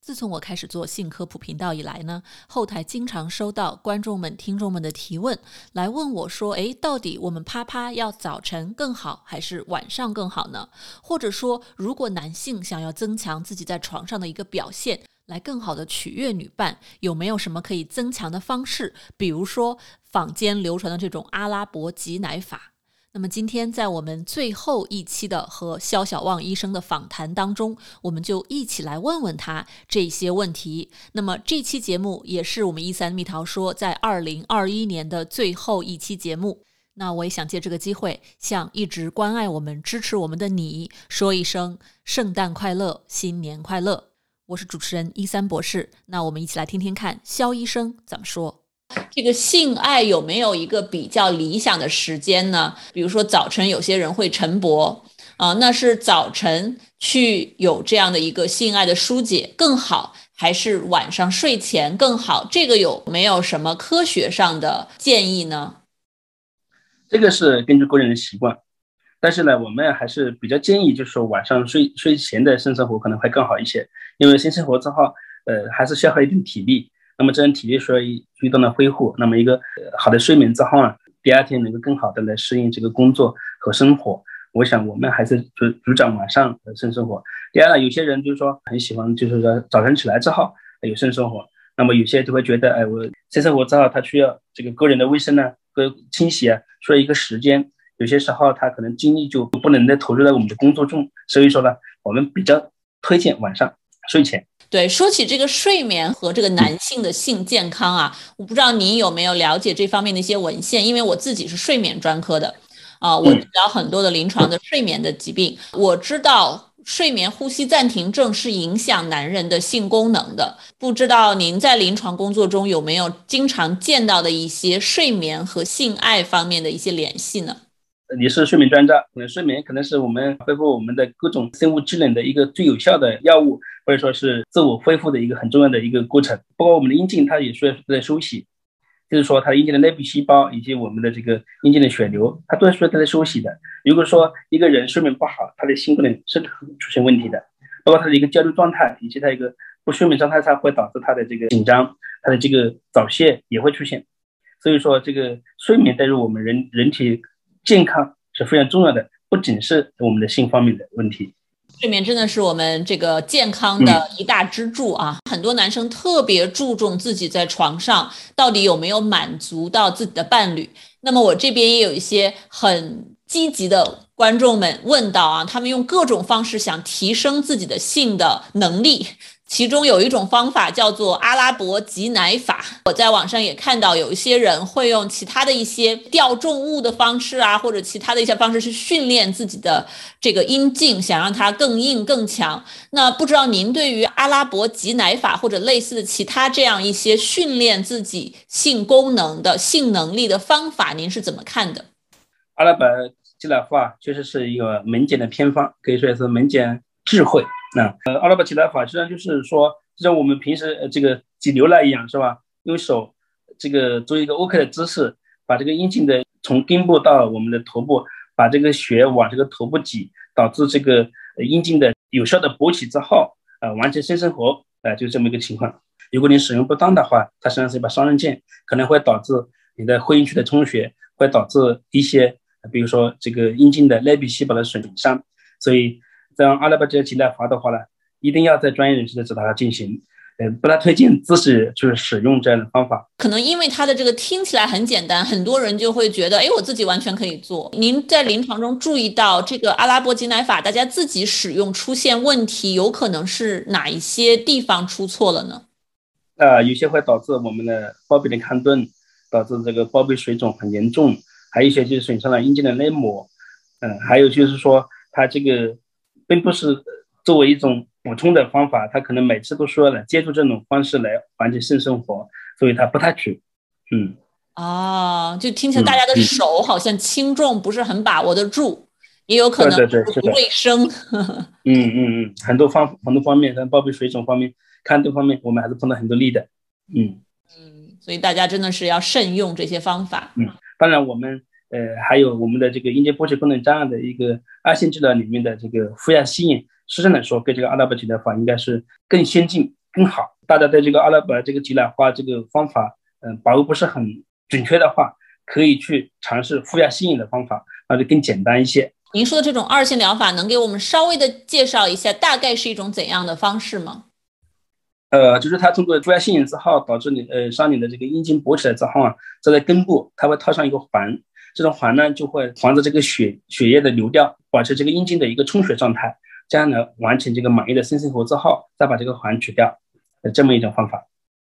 自从我开始做性科普频道以来呢，后台经常收到观众们、听众们的提问，来问我说：“诶，到底我们啪啪要早晨更好，还是晚上更好呢？或者说，如果男性想要增强自己在床上的一个表现，来更好的取悦女伴，有没有什么可以增强的方式？比如说坊间流传的这种阿拉伯挤奶法。”那么今天在我们最后一期的和肖小旺医生的访谈当中，我们就一起来问问他这些问题。那么这期节目也是我们一三蜜桃说在二零二一年的最后一期节目。那我也想借这个机会向一直关爱我们、支持我们的你说一声圣诞快乐、新年快乐。我是主持人一三博士。那我们一起来听听看肖医生怎么说。这个性爱有没有一个比较理想的时间呢？比如说早晨有些人会晨勃啊，那是早晨去有这样的一个性爱的疏解更好，还是晚上睡前更好？这个有没有什么科学上的建议呢？这个是根据个人的习惯，但是呢，我们还是比较建议，就是说晚上睡睡前的性生活可能会更好一些，因为性生活之后，呃，还是消耗一定体力。那么这样体力需要一段的恢复，那么一个好的睡眠之后呢，第二天能够更好的来适应这个工作和生活。我想我们还是主主张晚上的性生活。第二呢，有些人就是说很喜欢，就是说早晨起来之后有性生活。那么有些就会觉得，哎，我性生活之后他需要这个个人的卫生呢和清洗啊，需要一个时间。有些时候他可能精力就不能再投入在我们的工作中，所以说呢，我们比较推荐晚上睡前。对，说起这个睡眠和这个男性的性健康啊，我不知道您有没有了解这方面的一些文献，因为我自己是睡眠专科的，啊，我治疗很多的临床的睡眠的疾病，我知道睡眠呼吸暂停症是影响男人的性功能的，不知道您在临床工作中有没有经常见到的一些睡眠和性爱方面的一些联系呢？你是睡眠专家，可能睡眠可能是我们恢复我们的各种生物机能的一个最有效的药物，或者说是自我恢复的一个很重要的一个过程。包括我们的阴茎，它也需要在休息，就是说它阴茎的内部细胞以及我们的这个阴茎的血流，它都需要在休息的。如果说一个人睡眠不好，他的性功能是出现问题的，包括他的一个焦虑状态以及他一个不睡眠状态下会导致他的这个紧张，他的这个早泄也会出现。所以说，这个睡眠带入我们人人体。健康是非常重要的，不仅是我们的性方面的问题。睡眠真的是我们这个健康的一大支柱啊！很多男生特别注重自己在床上到底有没有满足到自己的伴侣。那么我这边也有一些很积极的观众们问到啊，他们用各种方式想提升自己的性的能力。其中有一种方法叫做阿拉伯挤奶法，我在网上也看到有一些人会用其他的一些吊重物的方式啊，或者其他的一些方式去训练自己的这个阴茎，想让它更硬更强。那不知道您对于阿拉伯挤奶法或者类似的其他这样一些训练自己性功能的性能力的方法，您是怎么看的？阿拉伯挤奶法确实是一个门简的偏方，可以说是门简智慧。那呃，阿拉伯挤奶法实际上就是说，就像我们平时呃这个挤牛奶一样，是吧？用手这个做一个 OK 的姿势，把这个阴茎的从根部到我们的头部，把这个血往这个头部挤，导致这个阴茎的有效的勃起之后，呃，完成性生活，呃，就这么一个情况。如果你使用不当的话，它实际上是一把双刃剑，可能会导致你的会阴区的充血，会导致一些，比如说这个阴茎的内壁细胞的损伤，所以。像阿拉伯这些挤奶法的话呢，一定要在专业人士的指导下进行。呃，不太推荐自己就是使用这样的方法。可能因为它的这个听起来很简单，很多人就会觉得，哎，我自己完全可以做。您在临床中注意到这个阿拉伯挤奶法，大家自己使用出现问题，有可能是哪一些地方出错了呢？呃，有些会导致我们的包皮的抗顿，导致这个包皮水肿很严重，还有一些就是损伤了阴茎的内膜。嗯，还有就是说它这个。并不是作为一种补充的方法，他可能每次都需要来借助这种方式来缓解性生活，所以他不太去。嗯，哦，就听起来大家的手好像轻重不是很把握得住，也有可能不卫生。嗯嗯嗯，很多方很多方面，像包括水肿方面、看这方面，我们还是碰到很多例的。嗯嗯，所以大家真的是要慎用这些方法。嗯，当然我们呃还有我们的这个阴茎波质功能障碍的一个二线治疗里面的这个负压吸引，实际上来说跟这个阿拉伯吉疗法应该是更先进更好。大家对这个阿拉伯这个吉奶花这个方法，嗯，把握不是很准确的话，可以去尝试负压吸引的方法，那就更简单一些。您说的这种二线疗法，能给我们稍微的介绍一下，大概是一种怎样的方式吗？呃，就是它通过负压吸引之后，导致你呃，让你的这个阴茎勃起来之后啊，再在根部，它会套上一个环，这种环呢就会防止这个血血液的流掉，保持这个阴茎的一个充血状态，这样呢完成这个满意的性生活之后，再把这个环取掉。这么一种方法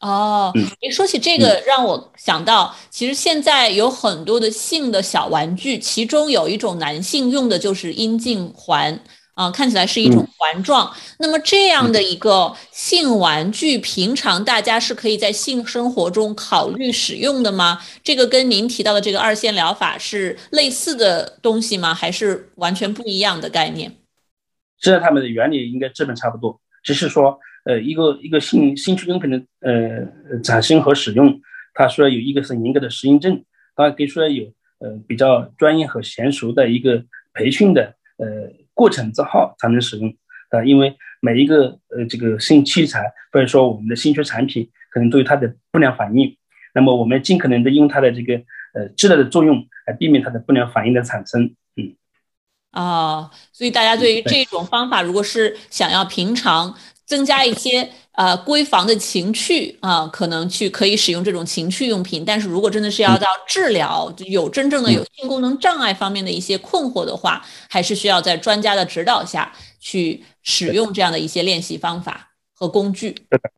哦，你说起这个，让我想到，其实现在有很多的性的小玩具，其中有一种男性用的就是阴茎环啊，看起来是一种环状。那么这样的一个性玩具，平常大家是可以在性生活中考虑使用的吗？这个跟您提到的这个二线疗法是类似的东西吗？还是完全不一样的概念？实际上，它们的原理应该基本差不多，只是说。呃，一个一个性性器用品的呃产生和使用，它需要有一个是严格的适应症，当然，给需要有呃比较专业和娴熟的一个培训的呃过程之后才能使用啊，因为每一个呃这个新器材或者说我们的新学产品，可能都有它的不良反应，那么我们尽可能的用它的这个呃治疗的作用来避免它的不良反应的产生，嗯，啊，所以大家对于这种方法，如果是想要平常。增加一些呃闺房的情趣啊，可能去可以使用这种情趣用品。但是如果真的是要到治疗，有真正的有性功能障碍方面的一些困惑的话，还是需要在专家的指导下去使用这样的一些练习方法和工具。是的，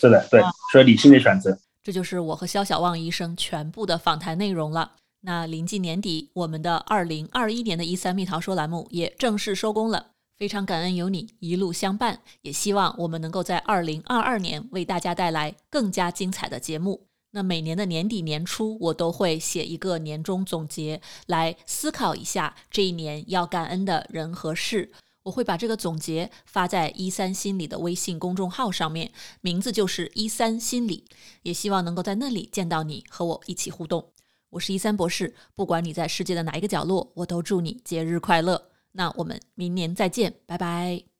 是的，对，所以理性的选择。这就是我和肖小旺医生全部的访谈内容了。那临近年底，我们的二零二一年的一三蜜桃说栏目也正式收工了。非常感恩有你一路相伴，也希望我们能够在二零二二年为大家带来更加精彩的节目。那每年的年底年初，我都会写一个年终总结，来思考一下这一年要感恩的人和事。我会把这个总结发在一三心理的微信公众号上面，名字就是一三心理，也希望能够在那里见到你，和我一起互动。我是一三博士，不管你在世界的哪一个角落，我都祝你节日快乐。那我们明年再见，拜拜。